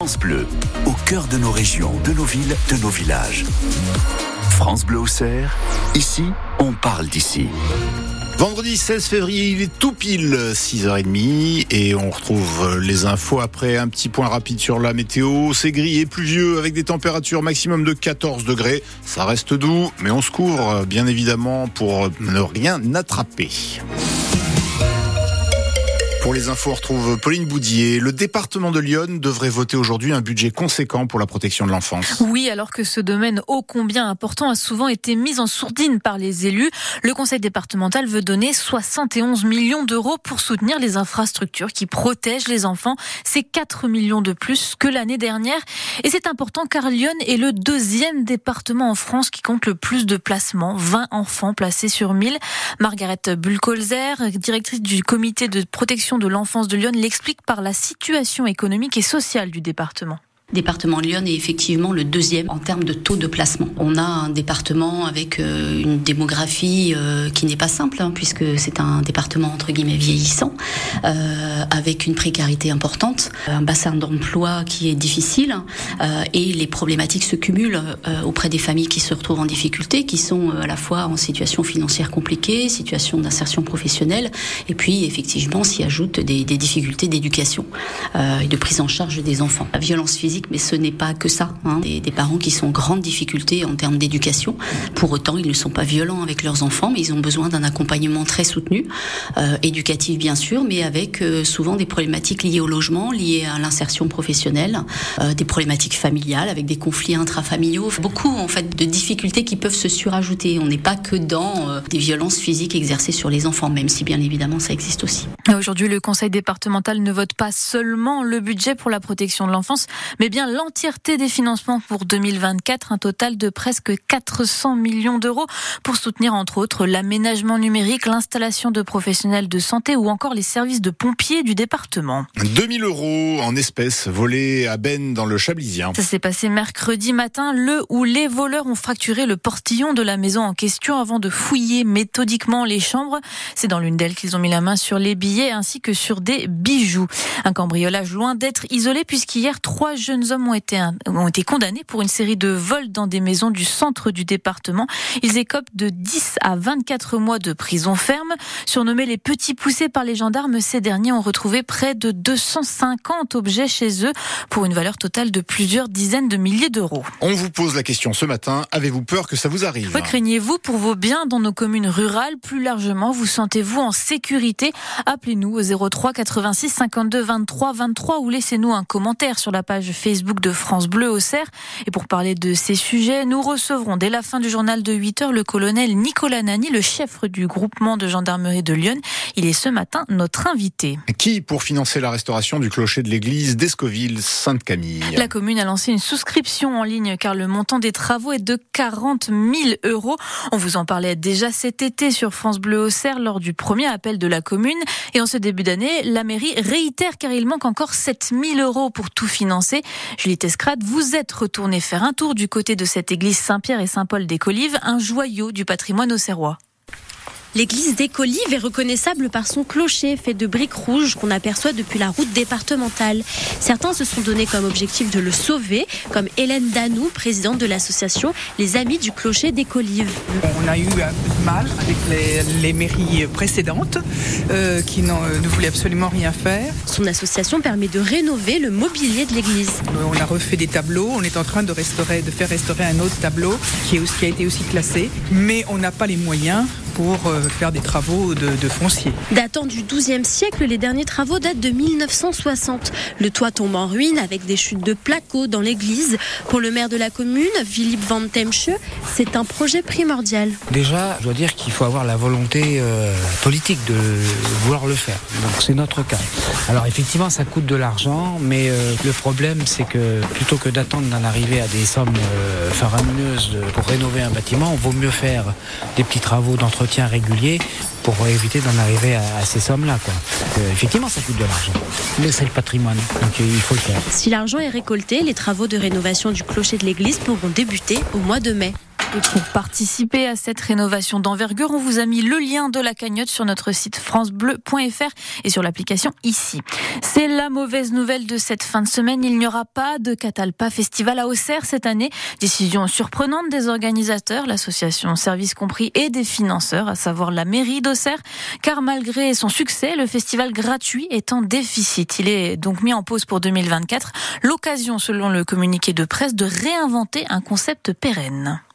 France Bleu, au cœur de nos régions, de nos villes, de nos villages. France Bleu Auxerre, ici, on parle d'ici. Vendredi 16 février, il est tout pile 6h30 et on retrouve les infos après un petit point rapide sur la météo. C'est gris et pluvieux avec des températures maximum de 14 degrés. Ça reste doux, mais on se couvre bien évidemment pour ne rien attraper. Pour les infos, on retrouve Pauline Boudier. Le département de Lyon devrait voter aujourd'hui un budget conséquent pour la protection de l'enfance. Oui, alors que ce domaine ô combien important a souvent été mis en sourdine par les élus, le conseil départemental veut donner 71 millions d'euros pour soutenir les infrastructures qui protègent les enfants. C'est 4 millions de plus que l'année dernière. Et c'est important car Lyon est le deuxième département en France qui compte le plus de placements, 20 enfants placés sur 1000. Margaret Bulkolzer, directrice du comité de protection de l'enfance de Lyon l'explique par la situation économique et sociale du département département de Lyon est effectivement le deuxième en termes de taux de placement. On a un département avec euh, une démographie euh, qui n'est pas simple, hein, puisque c'est un département entre guillemets vieillissant, euh, avec une précarité importante, un bassin d'emploi qui est difficile, et les problématiques se cumulent auprès des familles qui se retrouvent en difficulté, qui sont à la fois en situation financière compliquée, situation d'insertion professionnelle, et puis effectivement s'y ajoutent des, des difficultés d'éducation et de prise en charge des enfants. La violence physique mais ce n'est pas que ça. Hein. Des, parents qui sont en grande difficulté en termes d'éducation. Pour autant, ils ne sont pas violents avec leurs enfants, mais ils ont besoin d'un accompagnement très soutenu, euh, éducatif bien sûr, mais avec euh, souvent des problématiques liées au logement, liées à l'insertion professionnelle, euh, des problématiques familiales, avec des conflits intrafamiliaux, beaucoup en fait de difficultés qui peuvent se surajouter. On n'est pas que dans euh, des violences physiques exercées sur les enfants, même si bien évidemment ça existe aussi. Aujourd'hui, le Conseil départemental ne vote pas seulement le budget pour la protection de l'enfance, mais bien l'entièreté des financements pour 2024, un total de presque 400 millions d'euros pour soutenir entre autres l'aménagement numérique, l'installation de professionnels de santé ou encore les services de pompiers du département. 2000 euros en espèces volés à Ben dans le Chablisien. Ça s'est passé mercredi matin, le où les voleurs ont fracturé le portillon de la maison en question avant de fouiller méthodiquement les chambres. C'est dans l'une d'elles qu'ils ont mis la main sur les billets ainsi que sur des bijoux. Un cambriolage loin d'être isolé puisqu'hier trois jeunes jeunes hommes ont été, ont été condamnés pour une série de vols dans des maisons du centre du département. Ils écopent de 10 à 24 mois de prison ferme. Surnommés les petits poussés par les gendarmes, ces derniers ont retrouvé près de 250 objets chez eux pour une valeur totale de plusieurs dizaines de milliers d'euros. On vous pose la question ce matin. Avez-vous peur que ça vous arrive? Craignez-vous pour vos biens dans nos communes rurales? Plus largement, vous sentez-vous en sécurité? Appelez-nous au 03 86 52 23 23 ou laissez-nous un commentaire sur la page Facebook Facebook de France Bleu au Cerf. Et pour parler de ces sujets, nous recevrons dès la fin du journal de 8 heures le colonel Nicolas Nani, le chef du groupement de gendarmerie de Lyon. Il est ce matin notre invité. Qui pour financer la restauration du clocher de l'église d'Escoville-Sainte-Camille La commune a lancé une souscription en ligne car le montant des travaux est de 40 000 euros. On vous en parlait déjà cet été sur France Bleu au Cerf lors du premier appel de la commune. Et en ce début d'année, la mairie réitère car il manque encore 7 000 euros pour tout financer. Julie Tescrade, vous êtes retournée faire un tour du côté de cette église Saint-Pierre et Saint-Paul des Colives, un joyau du patrimoine auxerrois. L'église des Colives est reconnaissable par son clocher fait de briques rouges qu'on aperçoit depuis la route départementale. Certains se sont donné comme objectif de le sauver, comme Hélène Danou, présidente de l'association Les Amis du Clocher des Colives. On a eu un peu de mal avec les, mairies précédentes euh, qui euh, ne voulaient absolument rien faire. Son association permet de rénover le mobilier de l'église. On a refait des tableaux, on est en train de, restaurer, de faire restaurer un autre tableau qui, est, qui a été aussi classé, mais on n'a pas les moyens pour euh, faire des travaux de, de foncier. Datant du XIIe siècle, les derniers travaux datent de 1960. Le toit tombe en ruine avec des chutes de placo dans l'église. Pour le maire de la commune, Philippe Van Temsche, c'est un projet primordial. Déjà, je dois dire qu'il faut avoir la volonté euh, politique de vouloir le faire. Donc c'est notre cas. Alors effectivement, ça coûte de l'argent, mais euh, le problème, c'est que plutôt que d'attendre d'en arriver à des sommes faramineuses pour rénover un bâtiment, on vaut mieux faire des petits travaux d'entretien régulier pour éviter d'en arriver à, ces sommes-là. Euh, effectivement, ça coûte de l'argent, mais c'est le patrimoine, donc euh, il faut le faire. Si l'argent est récolté, les travaux de rénovation du clocher de l'église pourront débuter au mois de mai. Et pour participer à cette rénovation d'envergure, on vous a mis le lien de la cagnotte sur notre site francebleu.fr et sur l'application ici. C'est la mauvaise nouvelle de cette fin de semaine. Il n'y aura pas de Catalpa Festival à Auxerre cette année. Décision surprenante des organisateurs, l'association Service Compris et des financeurs, à savoir la mairie d'Auxerre. Car malgré son succès, le festival gratuit est en déficit. Il est donc mis en pause pour 2024. L'occasion, selon le communiqué de presse, de réinventer un concept pérenne.